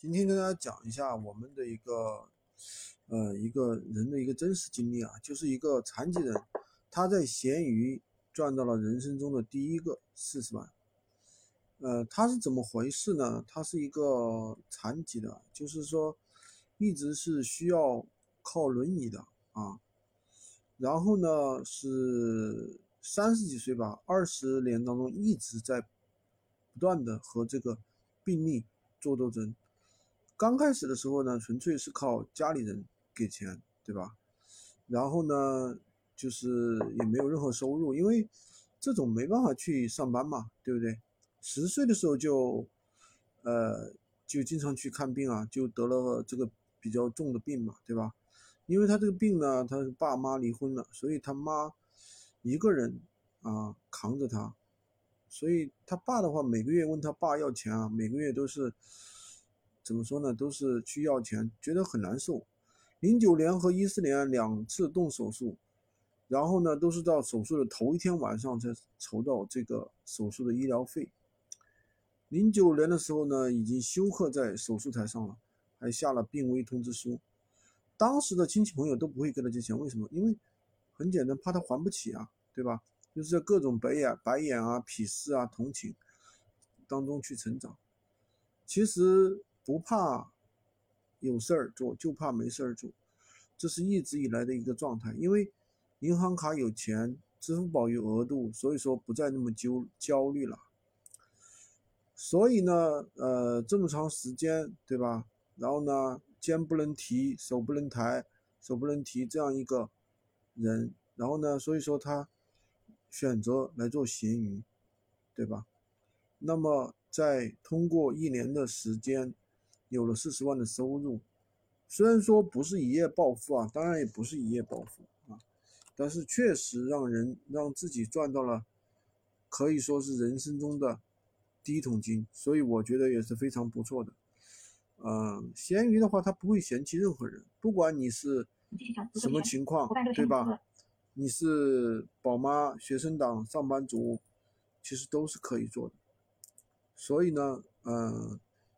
今天跟大家讲一下我们的一个，呃，一个人的一个真实经历啊，就是一个残疾人，他在闲鱼赚到了人生中的第一个四十万。呃，他是怎么回事呢？他是一个残疾的，就是说一直是需要靠轮椅的啊。然后呢，是三十几岁吧，二十年当中一直在不断的和这个病例做斗争。刚开始的时候呢，纯粹是靠家里人给钱，对吧？然后呢，就是也没有任何收入，因为这种没办法去上班嘛，对不对？十岁的时候就，呃，就经常去看病啊，就得了这个比较重的病嘛，对吧？因为他这个病呢，他爸妈离婚了，所以他妈一个人啊扛着他，所以他爸的话每个月问他爸要钱啊，每个月都是。怎么说呢？都是去要钱，觉得很难受。零九年和一四年两次动手术，然后呢，都是到手术的头一天晚上才筹到这个手术的医疗费。零九年的时候呢，已经休克在手术台上了，还下了病危通知书。当时的亲戚朋友都不会给他借钱，为什么？因为很简单，怕他还不起啊，对吧？就是在各种白眼、白眼啊、鄙视啊、同情当中去成长。其实。不怕有事儿做，就怕没事儿做，这是一直以来的一个状态。因为银行卡有钱，支付宝有额度，所以说不再那么焦焦虑了。所以呢，呃，这么长时间，对吧？然后呢，肩不能提，手不能抬，手不能提这样一个人，然后呢，所以说他选择来做闲鱼，对吧？那么在通过一年的时间。有了四十万的收入，虽然说不是一夜暴富啊，当然也不是一夜暴富啊，但是确实让人让自己赚到了，可以说是人生中的第一桶金，所以我觉得也是非常不错的。嗯，闲鱼的话，他不会嫌弃任何人，不管你是什么情况，对吧？你是宝妈、学生党、上班族，其实都是可以做的。所以呢，嗯。